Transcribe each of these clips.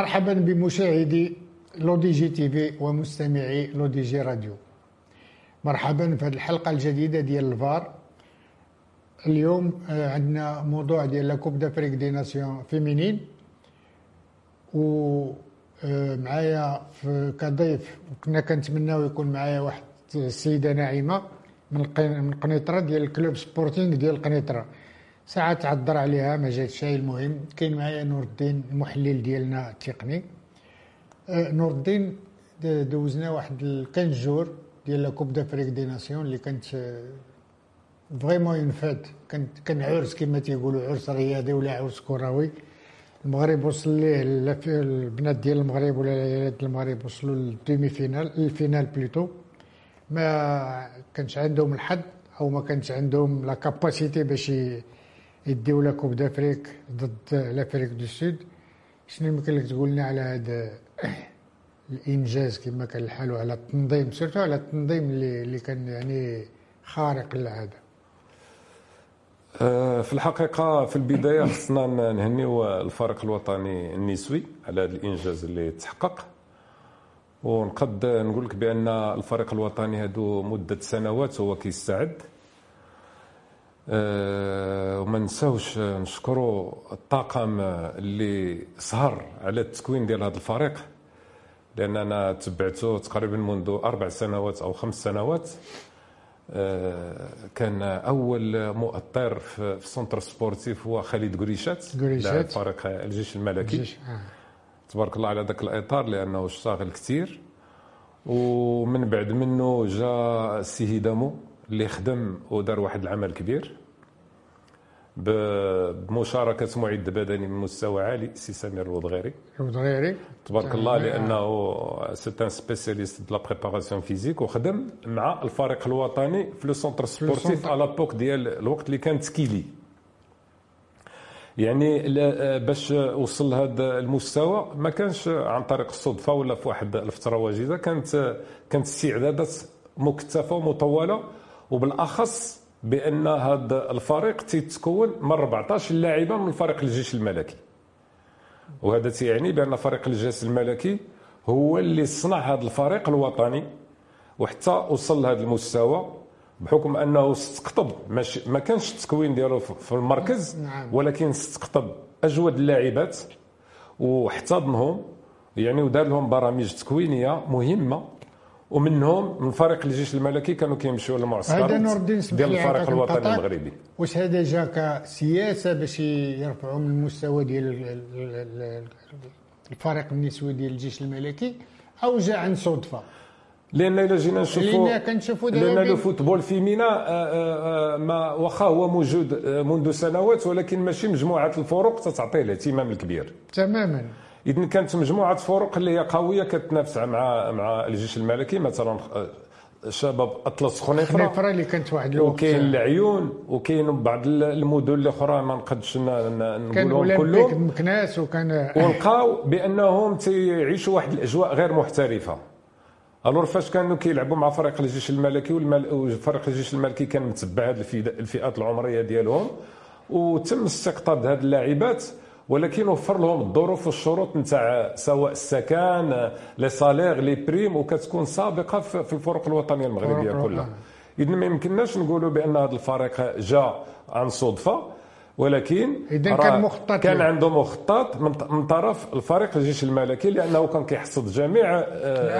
مرحبا بمشاهدي Le DJ TV ومستمعي Le DJ Radio. مرحبا في هذه الحلقة الجديدة ديال الفار. اليوم آه، عندنا موضوع ديال la Coupe d'Afrique des Nations féminine و آه، معايا كضيف كنا كنتمناو يكون معايا واحد السيدة ناعمة من قنيطره ديال ال club Sporting ديال قنيطره ساعات تعذر عليها ما جاتش المهم كاين معايا نور الدين المحلل ديالنا التقني. أه، نور الدين دوزنا واحد quinze jours ديال la Coupe d'Afrique des Nations اللي كانت vraiment une fête كان كان عرس كما تيقولوا عرس رياضي ولا عرس كروي. المغرب وصل ليه البنات ديال المغرب ولا العيالات المغرب وصلوا لل demi-finale ال finale plutôt. ما كانش عندهم الحد أو ما كانش عندهم la capacité باش la Coupe d'Afrique ضد l'Afrique du Sud. شنو يمكن لك تقول لنا على هذا الإنجاز كما كان الحال وعلى التنظيم surtout على التنظيم اللي اللي كان يعني خارق للعادة؟ أه، في الحقيقة في البداية خصنا نهنيو الفريق الوطني النسوي على هذا الإنجاز اللي تحقق. ونقد نقول لك بأن الفريق الوطني هذو مدة سنوات هو كيستعد. وما نساوش نشكروا الطاقم اللي سهر على التكوين ديال هذا الفريق لأن أنا تبعته تقريبا منذ أربع سنوات أو خمس سنوات. أه، كان أول مؤطر في ال centre sportif هو خالد قريشات قريشات. فريق الجيش الملكي. الجيش آه. تبارك الله على ذاك الإطار لأنه اشتغل كثير ومن بعد منه جاء السي هدامو اللي خدم ودار واحد العمل كبير. بمشاركة معد بدني من مستوى عالي سي سمير الوضغيري. الوضغيري. تبارك الله لأنه c'est un spécialiste de la préparation physique وخدم مع الفريق الوطني في le centre sportif على l'époque ديال الوقت اللي كانت كيلي يعني باش وصل لهذا المستوى ما كانش عن طريق الصدفة ولا في واحد الفترة وجيزه كانت كانت استعدادات مكثفه ومطولة وبالأخص بأن هذا الفريق تيتكون من 14 لاعبا من فريق الجيش الملكي. وهذا تيعني بأن فريق الجيش الملكي هو اللي صنع هذا الفريق الوطني وحتى وصل لهذا المستوى بحكم أنه استقطب. ما كانش التكوين ديالو في المركز نعم. ولكن استقطب أجود اللاعبات واحتضنهم يعني ودار لهم برامج تكوينية مهمة. ومنهم من فريق الجيش الملكي كانوا كيمشيو للمعسكر هذا نور الدين ديال الفريق الوطني المغربي. واش هذا جا كسياسة باش يرفعوا من المستوى ديال الفريق النسوي ديال الجيش الملكي؟ أو جا عن صدفة؟ لأن إلا جينا نشوفوا لأن كنشوفوا لأن لو فوتبول فيمينا آه، آه، آه، ما واخا هو موجود منذ سنوات ولكن ماشي مجموعة الفرق تتعطيه الاهتمام الكبير. تماما. اذا كانت مجموعة فرق اللي هي قوية كتنافس مع مع الجيش الملكي مثلا شباب أطلس خنيفرة. خنيفرة اللي كانت واحد الوقت. وكاين العيون وكاين بعض المدن الاخرى ما نقدش نقولهم كلهم. مكناس وكان ولقاو بأنهم تيعيشوا واحد الأجواء غير محترفة. ألور فاش كانوا كيلعبوا مع فريق الجيش الملكي وفريق الجيش الملكي كان متبع هذه الفئات العمرية ديالهم. وتم استقطاب هذه اللاعبات ولكن وفر لهم الظروف والشروط نتاع سواء السكن لي سالير لي بريم وكتكون سابقة في الفرق الوطنية المغربية كلها. اذا ما يمكنناش نقولوا بأن هذا الفريق جاء عن صدفة ولكن اذا كان مخطط كان عنده مخطط من طرف الفريق الجيش الملكي لأنه كان كيحصد جميع آه،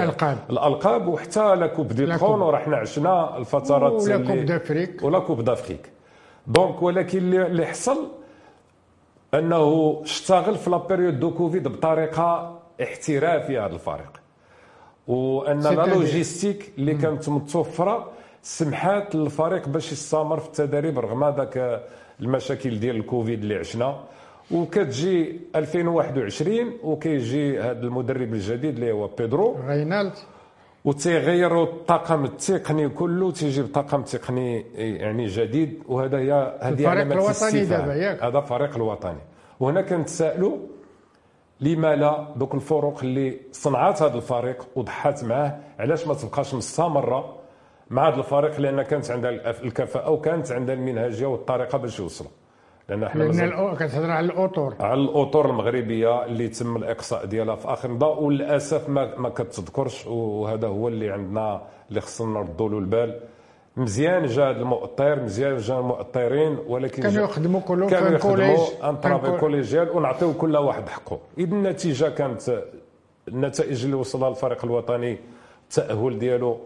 الألقاب. الألقاب وحتى la Coupe du Trône ورحنا عشنا الفترات و la Coupe d'Afrique. و la Coupe d'Afrique. donc ولكن اللي حصل أنه اشتغل في la période de Covid بطريقة احترافية هذا الفريق. وأن la logistique اللي كانت متوفرة سمحات للفريق باش يستمر في التدريب رغم هذاك المشاكل ديال الكوفيد اللي عشنا. وكتجي 2021 وكيجي هذا المدرب الجديد اللي هو بيدرو. رينالد. وتيغيروا الطاقم التقني كله تيجيب طاقم تقني يعني جديد. وهذا هي هذه علامه الوطني دابا ياك. هذا الفريق الوطني. وهنا كنتسائلوا لما لا دوك الفرق اللي صنعت هذا الفريق وضحات معاه علاش ما تبقاش مستمرة مع هذا الفريق؟ لأن كانت عندها الكفاءة وكانت عندها المنهجية والطريقة باش يوصلوا. لأن إحنا لأن كتهضر على الأطور. على الأطور المغربية اللي تم الإقصاء ديالها في آخر نضاء وللأسف ما ما كتذكرش وهذا هو اللي عندنا اللي خصنا نردوا له البال. مزيان جا هذا المؤطر مزيان جا المؤطرين ولكن كانوا يخدموا كلهم كانوا يخدموا أن ترافي كوليجيال ونعطيو كل واحد حقه. اذا النتيجة كانت النتائج اللي وصلها الفريق الوطني التاهل ديالو.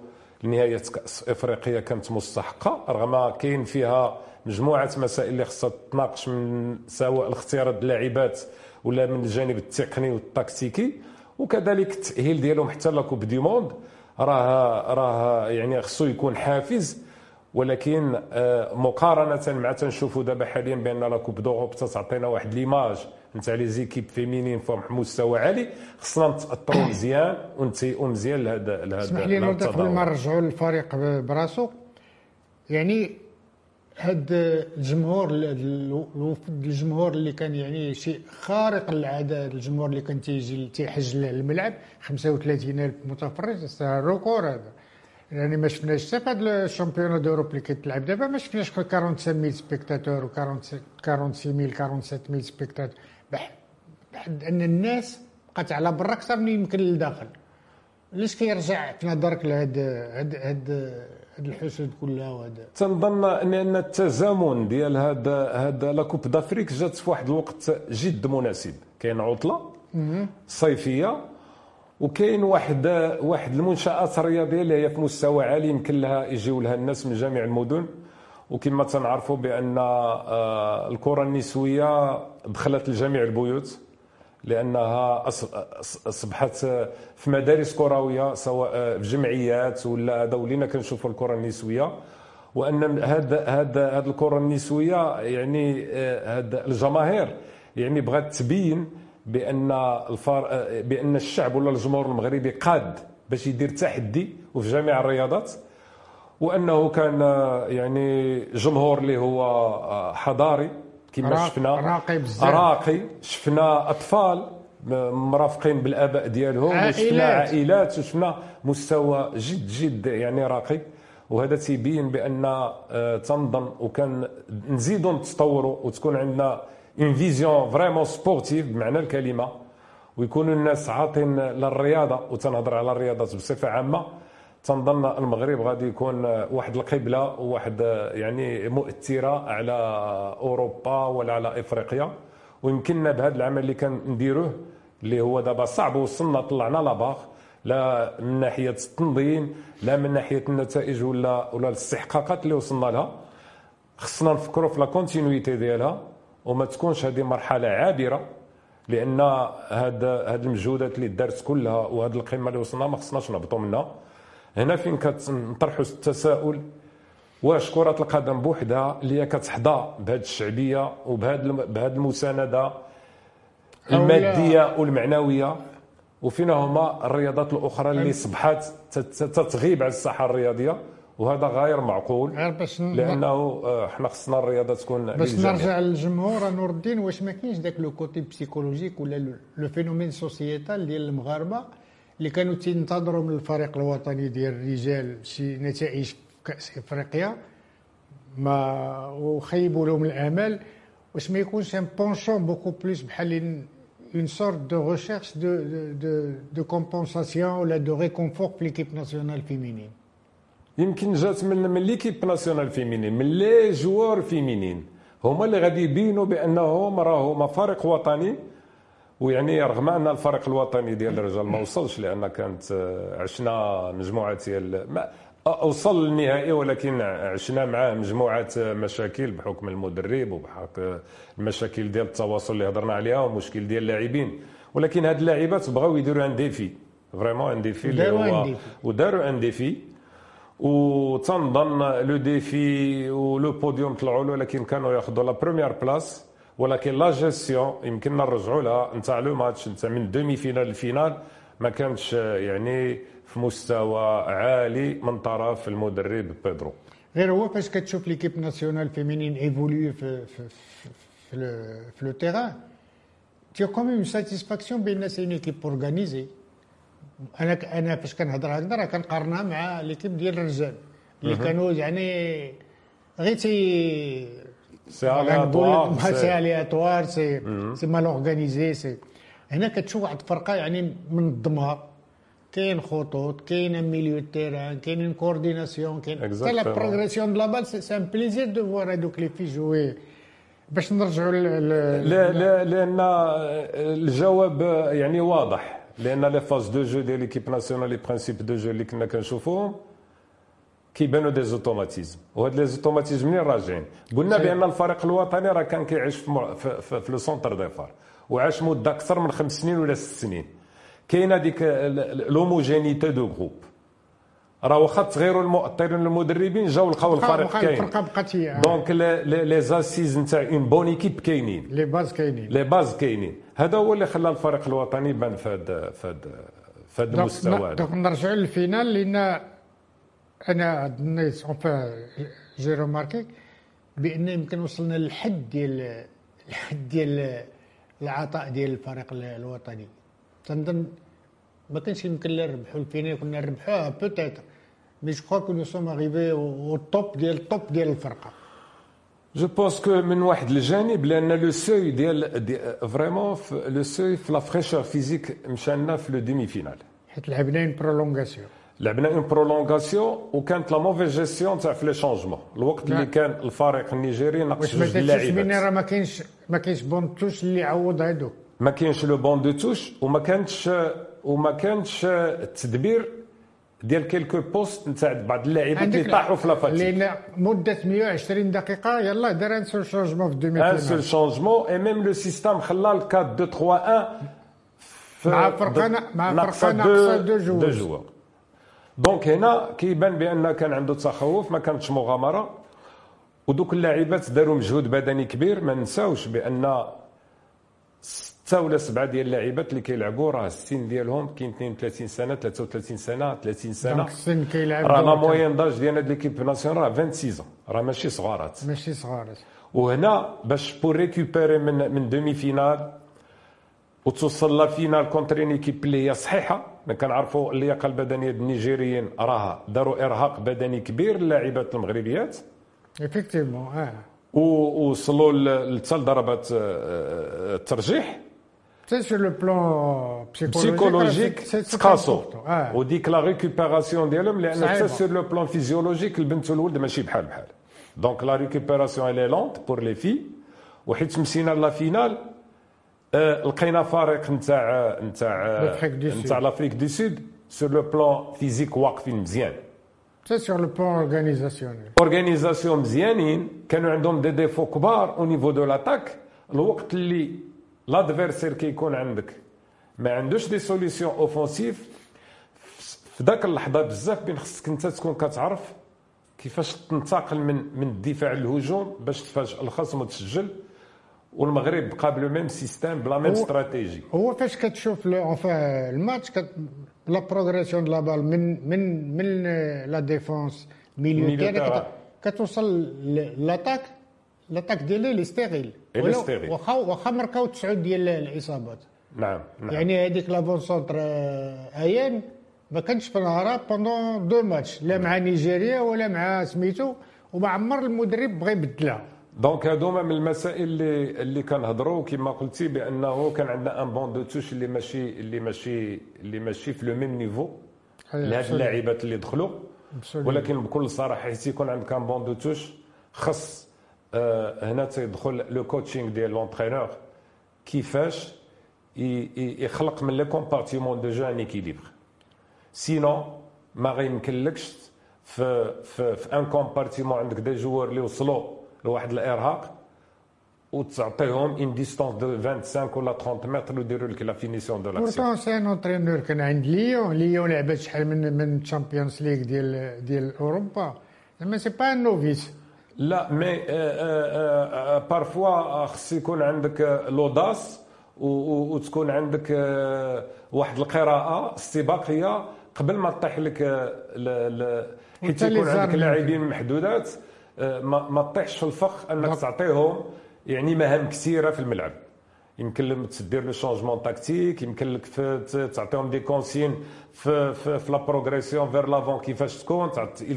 لنهايه كأس إفريقيا كانت مستحقة رغم كاين فيها مجموعة مسائل اللي خصها تناقش من سواء الاختيارات اللاعبات ولا من الجانب التقني والتكتيكي. وكذلك التأهيل ديالهم حتى la Coupe du Monde. راه راه يعني خصو يكون حافز ولكن آه، مقارنة مع تنشوفوا دابا حاليا بأن la Coupe d'Europe تعطينا واحد l'image. نتاع les équipes féminines فهم مستوى عالي. خصنا نتاثروا مزيان ونتهيئوا مزيان لهذا لهذا اسمح لي قبل ما نرجعوا للفريق براسو. يعني هاد الجمهور الوفد الجمهور اللي كان يعني شيء خارق للعادة الجمهور اللي كان تيجي تيحج للملعب 35 ألف متفرج record هذا. يعني ما شفناش حتى في هذا ال championnat d'Europe اللي كيتلعب دابا ما شفناش 45000 spectateurs و 46000 47000 spectateurs. بحد أن الناس بقات على برا أكثر من يمكن للداخل. علاش كيرجع في نظرك لهاد هاد هاد هاد الحشد كلها وهذا تنظن ان التزامن ديال هذا هذا la Coupe d'Afrique جات في واحد الوقت جد مناسب. كاين عطلة صيفية وكاين واحد واحد المنشآت الرياضيه اللي هي في مستوى عالي يمكن لها يجيو لها الناس من جميع المدن. وكما تنعرفوا بأن آه، الكرة النسوية دخلت لجميع البيوت لأنها أصبحت في مدارس كروية سواء في جمعيات ولا هذا ولينا كنشوفوا الكرة النسوية. وأن هذا هذا هذه الكرة النسوية يعني هذا الجماهير يعني بغات تبين بأن الفار بأن الشعب ولا الجمهور المغربي قاد باش يدير تحدي وفي جميع الرياضات. وأنه كان يعني جمهور اللي هو حضاري كما شفنا. راقي بزاف. راقي. شفنا أطفال مرافقين بالآباء ديالهم عائلات. وشفنا عائلات وشفنا مستوى جد جد يعني راقي. وهذا تيبين بأن آه، تنظن وكان نزيدوا نتطوروا وتكون عندنا une vision vraiment sportive بمعنى الكلمة. ويكونوا الناس عاطين للرياضة وتنهضر على الرياضات بصفة عامة. تنظن المغرب غادي يكون واحد القبلة وواحد يعني مؤثرة على أوروبا ولا على إفريقيا. ويمكننا بهذا العمل اللي كنديروه اللي هو دابا صعب وصلنا طلعنا لاباغ لا من ناحية التنظيم لا من ناحية النتائج ولا ولا الاستحقاقات اللي وصلنا لها. خصنا نفكروا في لا كونتينيتي ديالها وما تكونش هذه مرحلة عابرة لأن هاد هاد المجهودات اللي دارت كلها وهاد القمة اللي وصلنا ما خصناش نهبطوا منها. هنا فين كنطرحوا التساؤل؟ واش كرة القدم بوحدها اللي هي كتحظى بهذه الشعبية وبهذه بهذه المساندة المادية والمعنوية؟ وفينا هما الرياضات الأخرى اللي صبحت تتغيب على الساحة الرياضية؟ وهذا غير معقول غير باش لأنه آه، حنا خصنا الرياضة تكون باش نرجع للجمهور نور الدين واش ما كاينش ذاك le côté psychologique ولا le phénomène sociétal ديال المغاربة؟ اللي كانوا تنتظروا من الفريق الوطني ديال الرجال شي نتائج كأس إفريقيا ما وخيبوا لهم الأمل. واش ما يكونش un penchant beaucoup plus بحال une sorte de recherche de de de compensation ولا de réconfort في ليكيب ناسيونال فيمينين يمكن جات من من l'équipe nationale féminine من les joueurs féminines هما اللي غادي يبينوا بأنهم راهما فريق وطني. ويعني رغم أن الفريق الوطني ديال الرجال ما وصلش لأن كانت عشنا مجموعة ديال ما أوصل للنهائي ولكن عشنا معاه مجموعة مشاكل بحكم المدرب وبحكم المشاكل ديال التواصل اللي هضرنا عليها ومشكل ديال اللاعبين. ولكن هاد اللاعبات بغاو يديروا un défi. vraiment un défi اللي هو وداروا un défi. وتنظن le défi و le podium طلعوا له ولكن كانوا ياخذوا la première place ولكن لا جيستيون يمكننا نرجعوا لها. نتاع le match نتاع من demi-finale ال finale ما كانش يعني في مستوى عالي من طرف المدرب بيدرو. غير هو فاش كتشوف l'équipe nationale féminine évoluer في في في, في le terrain t'es comme une satisfaction ben c'est équipe organisée أنا أنا فاش كنهضر هكذا راه كنقارنها مع l'équipe ديال الرجال. اللي كانوا يعني غير t'sais aléatoire c'est c'est mal organisé c'est. هنا كتشوف واحد الفرقة يعني منظمه كاين خطوط كاين milieu terrain كاين coordination كاين حتى la progression de la balle c'est un plaisir de voir هذوك les filles jouer باش نرجعوا لا لا لأن الجواب يعني واضح. لأن les phases de jeu ديال l'équipe nationale les principes de jeu اللي كنا كنشوفوهم كيبانوا des automatismes. وهاد les automatismes منين راجعين؟ قلنا بأن الفريق الوطني راه كان كيعيش في, في, في, في le centre des FAR وعاش مدة أكثر من خمس سنين ولا ست سنين. كاين هذيك l'homogénéité du groupe راه واخا تغيروا المؤطرين المدربين جاو لقاو الفريق كاين. الفرقه بقات هي donc les assises نتاع une bonne équipe كاينين. les bases كاينين. les bases كاينين. هذا هو اللي خلى الفريق الوطني يبان في هذا في هذا في هذا المستوى donc نرجعوا لل finale لأن أنا الناس enfin j'ai remarqué بأن يمكن وصلنا للحد ديال الحد ديال العطاء ديال الفريق الوطني. تنظن ما كانش يمكن لا نربحوا ال finale كنا نربحوها peut-être mais je crois que nous sommes arrivés au top ديال ال top ديال الفرقة. je pense que من واحد الجانب لأن le souci ديال vraiment le souci في la fraîcheur physique مشى لنا في le demi-finale حيت لعبنا une prolongation لعبنا une prolongation وكانت la mauvaise gestion تاع في les changements الوقت اللي كان الفريق النيجيري ناقص جوج اللاعبين راه ما كاينش ما كاينش banc touche اللي يعوض هادو. ما كاينش le banc de touche وما كانتش وما كانش التدبير ديال quelques postes نتاع بعض اللاعبات اللي طاحوا في la fatigue لأن مدة 120 دقيقة يلاه دار un seul changement في demi un seul changement et même le système خلى ال 4 2 3 1 مع فرقه مع فرقه ناقصة deux joueurs donc هنا كيبان بأن كان عنده تخوف ما كانتش مغامرة. ودوك اللاعبات داروا مجهود بدني كبير. ما نساوش بأن ستة ولا سبعة ديال اللاعبات اللي كيلعبوا راه السن ديالهم كاين 32 سنة 33 سنة 30 سنة. السن كيلعب راه la moyenne d'âge ديال هاد l'équipe nationale راه 26 راه ماشي صغارات. ماشي صغارات. وهنا باش pour récupérer من من demi-finale وتوصل la finale contre équipe اللي هي صحيحة. كنعرفوا اللياقة البدنية النيجيريين راها داروا إرهاق بدني كبير للاعبات المغربيات. effectivement آه ووصلوا حتى لضربات الترجيح c'est sur le plan psychologique تقاسوا وديك la récupération ديالهم لأن حتى sur le plan physiologique البنت والولد ماشي بحال بحال. donc la récupération elle est lente pour les filles وحيت مشينا la finale لقينا فريق نتاع نتاع نتاع l'Afrique du Sud sur le plan physique واقفين مزيان c'est sur le plan organisationnel organisation مزيانين كانوا عندهم دي ديفو كبار au niveau de l'attaque الوقت اللي l'adversaire كيكون عندك ما عندوش des solutions offensives في ذاك اللحظه بزاف بين خصك انت تكون كتعرف كيفاش تنتقل من من الدفاع للهجوم باش تفاجئ الخصم وتسجل والمغرب بقى ب le même système ب la même stratégie هو فاش كتشوف ال match la progression la balle من من من la défense milieu كتوصل l'attaque l'attaque ديالي elle est stérile واخا واخا مركاو تسعود ديال الاصابات نعم, نعم. يعني هذيك l'avant-centre ايان ما كانش في نهارها pendant deux matchs là مع نيجيريا ولا مع سميتو وما عمر المدرب بغى يبدلها donc هذوما من المسائل اللي اللي كنهضروا كما قلتي بانه كان عندنا un banc de touche اللي ماشي اللي ماشي اللي ماشي في le même niveau لهاد اللاعبات اللي دخلوا ولكن بكل صراحة حيت يكون عندك un banc de touche خص آه هنا تيدخل le coaching ديال l'entraîneur كيفاش يخلق من les compartiments de jeu un équilibre sinon ما غيمكنلكش في في, في un compartiment عندك des joueurs اللي وصلوا لواحد الإرهاق وتعطيهم une distance de 25 ولا 30 متر ويديروا لك la finition de l'action pourtant c'est un entraîneur كان عند ليون ليون لعبت شحال من من Champions League ديال ديال اوروبا زعما c'est pas un novice لا mais parfois خص يكون عندك l'audace وتكون عندك واحد القراءه استباقيه قبل ما تطيح لك حيت يكون عندك لاعبين محدودات ما ما تطيحش في الفخ انك تعطيهم يعني مهام كثيرة في الملعب. يمكن لك تدير le changement tactique يمكن لك تعطيهم des consignes في في, في la progression vers l'avant كيفاش تكون.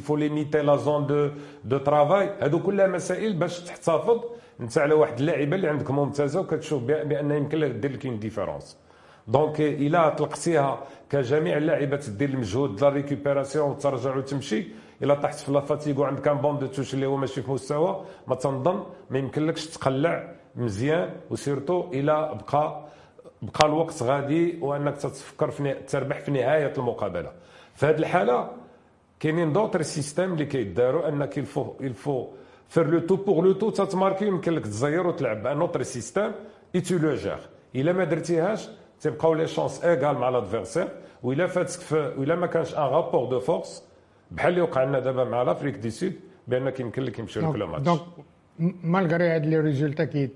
faut limiter la zone de de travail هادو كلها مسائل باش تحتفظ انت على واحد اللاعبه اللي عندك ممتازة وكتشوف بأن يمكن لك دير لك une différence donc إلا طلقتيها كجميع اللاعبات دير المجهود la récupération وترجع وتمشي إلا طحت في la fatigue وعندك un banc de touche اللي هو ماشي في مستوى ما تنظن ما يمكنلكش تقلع مزيان و surtout إلى بقى بقى الوقت غادي وأنك تتفكر في تربح في نهاية المقابلة. في هذه الحالة كاينين d'autres systèmes اللي كيداروا أنك il faut il faut faire le tout pour le tout تتماركي يمكن لك تزير وتلعب. un autre système et tu le gères إلا ما درتيهاش تبقاو les chances égales مع l'adversaire وإلا فاتك في وإلا ما كانش un rapport de force بحال اللي وقع لنا دابا مع l'Afrique du Sud ben يمكن لك يمشي لك match donc malgré هاد les résultats qui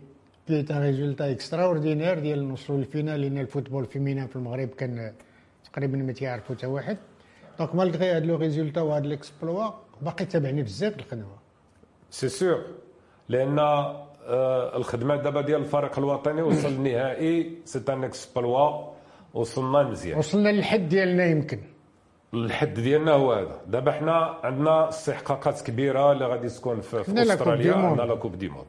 qui est résultat extraordinaire ديال نوصلوا لل finale لأن ال football féminin في المغرب كان تقريبا ما تيعرفوا حتى واحد. donc malgré هاد le résultat وهاد l'exploit باقي تابعنا بزاف الخدمة. c'est sûr لأن آه، الخدمة دابا ديال الفريق الوطني وصل النهائي c'est un exploit وصلنا مزيان. وصلنا للحد ديالنا يمكن. الحد ديالنا هو هذا. دابا حنا عندنا استحقاقات كبيرة اللي غادي تكون في, في أستراليا عندنا la Coupe du Monde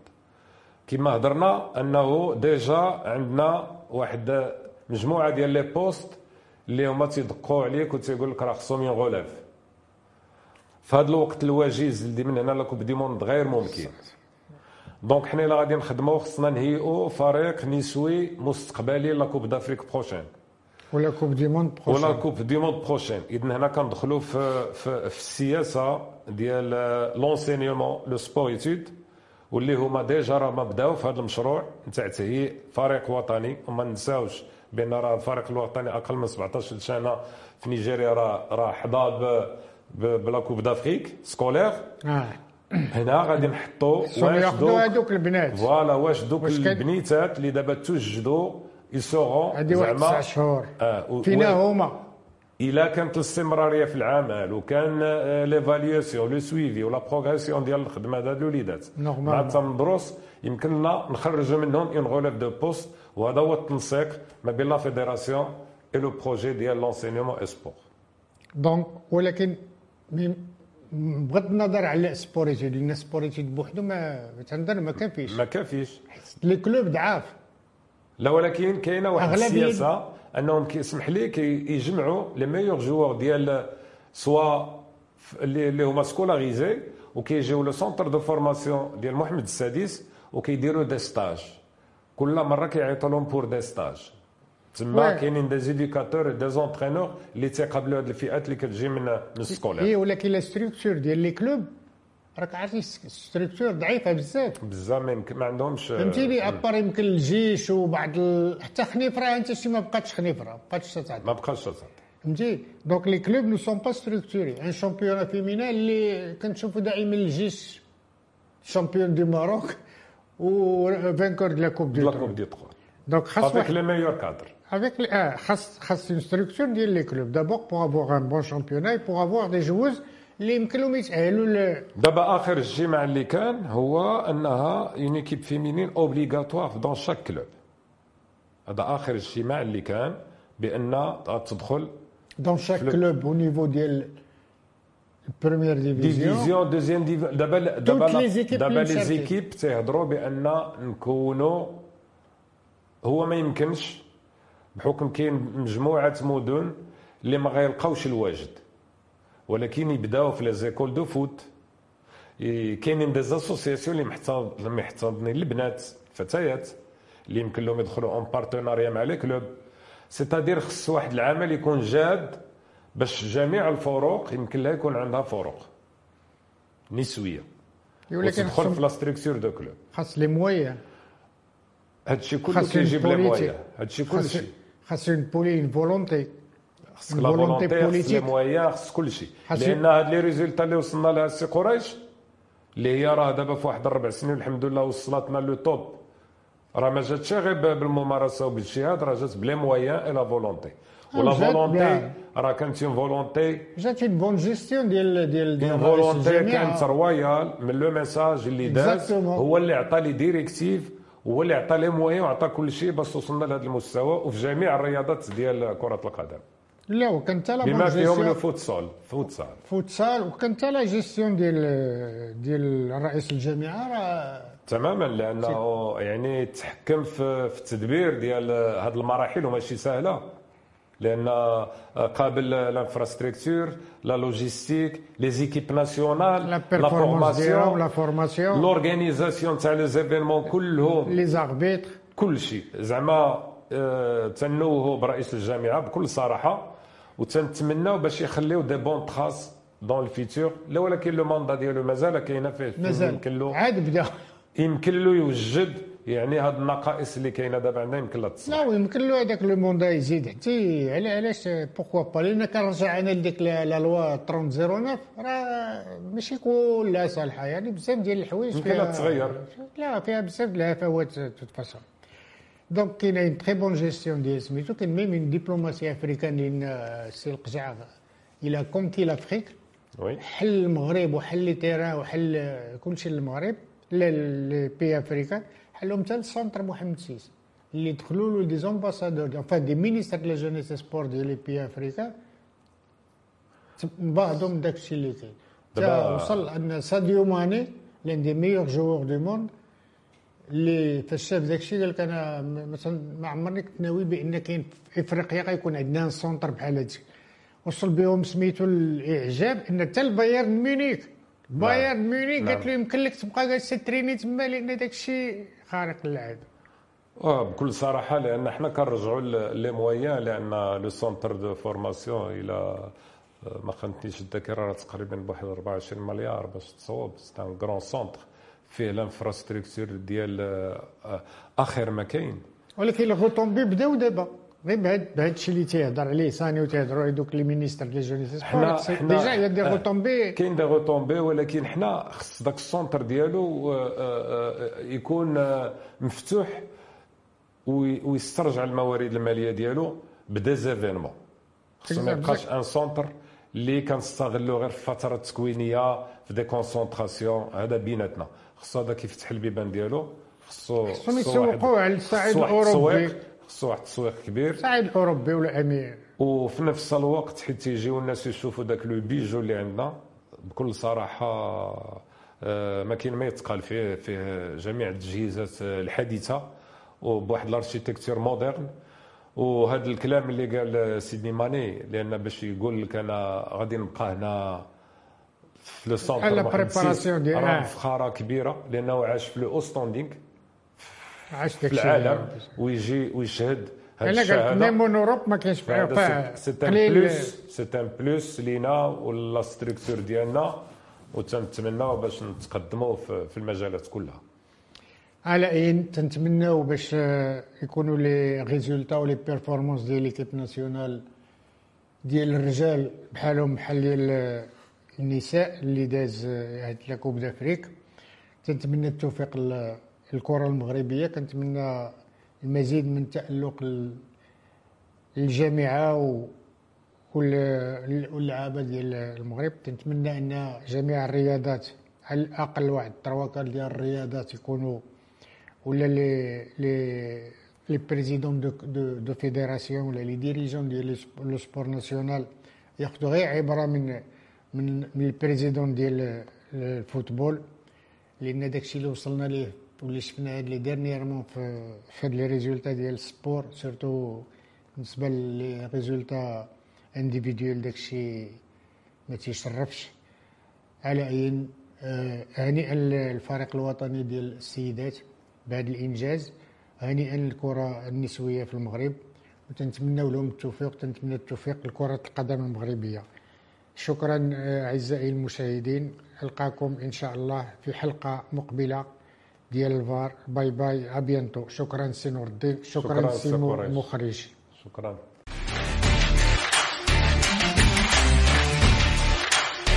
كما هضرنا أنه déjà عندنا واحد مجموعة ديال les postes اللي هما تيدقوا عليك وتيقول لك راه خصهم ينغولف. في هذا الوقت الوجيز اللي من هنا la Coupe du Monde غير ممكن. donc حنا إلا غادي نخدموا خصنا نهيئوا فريق نسوي مستقبلي la Coupe d'Afrique prochaine و la Coupe du Monde prochaine. ولا Coupe du Monde prochaine. اذا هنا كندخلوا في, في, في السياسة ديال l'enseignement le sport-études واللي هما déjà راه ما بداو في هذا المشروع نتاع تهيئ فريق وطني وما ننساوش بأن راه الفريق الوطني أقل من 17 سنة في نيجيريا راه راه حظى ب la Coupe d'Afrique scolaire. آه. هنا غادي نحطوا واش دوك هذوك البنات. voilà واش دوك البنيتات اللي دابا توجدوا يسوغون هذه واحد تسع شهور. آه فينا هما. الا كانت الاستمراريه في العمل وكان l'évaluation le suivi و la progression ديال الخدمة هذا الوليدات. مع التمدروس يمكن لنا نخرجوا منهم une relève de poste وهذا هو التنسيق ما بين la fédération et le projet ديال l'enseignement et sport donc ولكن بغض النظر على sport-études لأن sport-études بوحدو ما تنظر ما كافيش. ما كافيش. les clubs ضعاف. لا ولكن كاينة واحد السياسة أنهم كيسمح لي كيجمعوا les meilleurs joueurs ديال soit اللي هما scolarisées وكيجيو le centre de formation ديال محمد السادس وكيديروا des stages كل مرة كيعيطوا لهم pour des stages تما كاينين des éducateurs des entraîneurs اللي تيقابلوا هذه الفئات اللي كتجي من من ال scolaire et ولكن la structure ديال les clubs راك عارف structure ضعيفة بزاف. بزاف ما يمكن ما عندهمش فهمتيني à part يمكن الجيش وبعض ال... حتى خنيفرة أنت شي ما بقاتش خنيفرة ما بقاتش تتعدى. ما بقاش تتعدى. فهمتي؟ donc les clubs ne sont pas structurés un championnat féminin اللي كنشوفوا دائما الجيش champion du Maroc et vainqueur de la coupe de la Coupe du Trône donc خاص avec les meilleurs cadres avec les, ah, خاص une structure ديال les clubs. D'abord pour avoir un bon championnat et pour avoir des اللي يمكنهم يتأهلوا دابا آخر اجتماع اللي كان هو أنها une équipe féminine obligatoire dans chaque club هذا آخر اجتماع اللي كان بأن تدخل dans chaque club au niveau ديال ال première division division deuxième division دابا دابا دابا les équipes تيهضروا بأن نكونوا هو ما يمكنش. بحكم كاين مجموعة مدن اللي ما غيلقاوش الواجد. ولكن يبداو في les écoles de foot. كاينين des associations اللي محتضنين البنات الفتيات اللي يمكن لهم يدخلوا un partenariat مع les clubs. c'est-à-dire خص واحد العمل يكون جاد باش جميع الفروق يمكن لها يكون عندها فروق. نسوية. ولكن تدخل في la structure de club. خاص les moyens هادشي كله كيجيب les moyens هادشي كلشي. خاص une volonté une volonté خاصك la volonté خاص les moyens خاص كل شيء لأن هاد les résultats اللي وصلنا لها السي قريش اللي هي راه دابا في واحد الربع سنين الحمد لله وصلتنا le top راه ما جاتش غير بالممارسه وبالاجتهاد راه جات ب les moyens et la volonté و la volonté راه كانت une volonté جات une bonne gestion ديال ديال ديال volonté كانت royale من le message اللي داز هو اللي عطى les directives هو اللي عطى les moyens وعطى كل شيء باش وصلنا لهذا المستوى وفي جميع الرياضات ديال كره القدم لا وكان حتى لا بما فيهم الفوتسال فوتسال. فوتسال وكان حتى لا جيستيون ديال ديال رئيس الجامعة راه تماما لأنه يعني تحكم في في التدبير ديال هذه المراحل وماشي سهلة. لأن قابل l'infrastructure la logistique les équipes nationales لا ديالهم la formation formation l'organisation تاع les événements كلهم. les arbitres كل شيء. زعما آه، تنوهوا برئيس الجامعة بكل صراحة. وتنتمناو باش يخليو des bonnes traces dans le futur لا ولكن le mandat ديالو مازال كاينة فيه. مازال. يمكن له عاد بدا. يمكن له يوجد يعني هاد النقائص اللي كاينة دابا عندنا يمكن لها تصلح لا ويمكن له هذاك le mandat يزيد. حتى على علاش pourquoi pas لأن كنرجع أنا لديك la loi 3009 راه ماشي كلها صالحه يعني بزاف ديال الحوايج يمكن لها تغير. لا فيها بزاف ديال الهفوات façon donc كاينة une très bonne gestion ديال سميتو كاين même une diplomatie africaine لأن السي القجع إلى conquis l'Afrique وي حل المغرب وحل les terrains وحل كلشي للمغرب les pays africains حلهم حتى ال centre محمد six اللي دخلوا له des ambassadeurs enfin des ministres de la jeunesse sport ديال les pays africains بعضهم من داك الشيء اللي كاين دابا- وصل un ساديو ماني l'un des meilleurs joueurs du monde اللي فاش شاف داك الشيء قال لك أنا مثلا ما عمرني كنت ناوي بأن كاين في إفريقيا غيكون عندنا centre بحال هادشي وصل بهم سميتو الإعجاب أن حتى البايرن ميونيك بايرن ميونيك نعم. قالت له يمكن لك تبقى جالس تريني تما لأن داك الشيء خارق للعاده آه بكل صراحة لأن حنا كنرجعوا les moyens لأن le centre de formation إلى ما خانتنيش الذاكرة راه تقريبا بواحد 24 مليار باش تصوب. c'est un grand centre فيه l'infrastructure ديال آه، آه، آخر ما كاين ولكن les retombées بداو دابا. غير بهاد بهاد الشيء اللي تيهضر عليه ساني وتيهضروا عليه دوك les ministres ديال jeunesse حنا- déjà y a des آه. retombées كاين des retombées ولكن حنا خص داك ال centre ديالو آه، آه، آه، يكون آه، مفتوح وي- ويسترجع الموارد المالية ديالو ب des événements خصو ما يبقاش un centre اللي كنستغلو غير في فتره تكوينية في des concentrations هذا بيناتنا. خصو هذاك يفتح البيبان ديالو؟ خصو خصهم يسوقوا على الصعيد. التسويق خصو واحد التسويق كبير. صعيد الأوروبي ولا même وفي نفس الوقت حيت يجيو الناس يشوفوا داك le bijou اللي عندنا بكل صراحة آه، ما كاين ما يتقال فيه فيه جميع التجهيزات آه، الحديثه وبواحد ال architecture moderne. وهذا الكلام اللي قال ساديو ماني لأن باش يقول لك أنا غادي نبقى هنا في le centre six، préparation ديال- راه. فخارة كبيرة لأنه عاش في le standing عاش في العالم ويجي ويشهد هذه أنا قلت الشهادة. même en Europe ما كاينش فيها هذا c'est un plus c'est un plus لينا و la structure ديالنا وتنتمناو باش نتقدموا في المجالات كلها. على أين تنتمناو باش يكونوا les résultats و les performances ديال l'équipe nationale ديال الرجال بحالهم بحال ديال النساء اللي داز هاد coupe d'Afrique. تنتمنى التوفيق لل- للكره المغربية. كنتمنى المزيد من تألق ال- الجامعة و وال- واللعابة ديال المغرب. تنتمنى أن جميع الرياضات على الأقل واحد ال trois quarts ديال الرياضات يكونوا ولا les les les présidents de de, de fédération ولا les dirigeants ديال le sport national ياخذوا غير عبره من من من ال président ديال ال football لأن داكشي اللي وصلنا ليه واللي شفنا هاد لي dernièrement في في هاد les résultats ديال ال sport surtout بالنسبة les résultats individuels داكشي ما تيشرفش. على عين آه، هنيئا للفريق الوطني ديال السيدات بهذا الإنجاز هنيئا للكرة النسوية في المغرب وتنتمنى لهم التوفيق تنتمنى التوفيق لكرة القدم المغربية. شكرا آه، أعزائي المشاهدين. ألقاكم إن شاء الله في حلقة مقبلة ديال الفار. bye bye à bientôt شكرا سي نور الدين شكرا, شكراً سي سي مو- قريش. مخرج شكرا.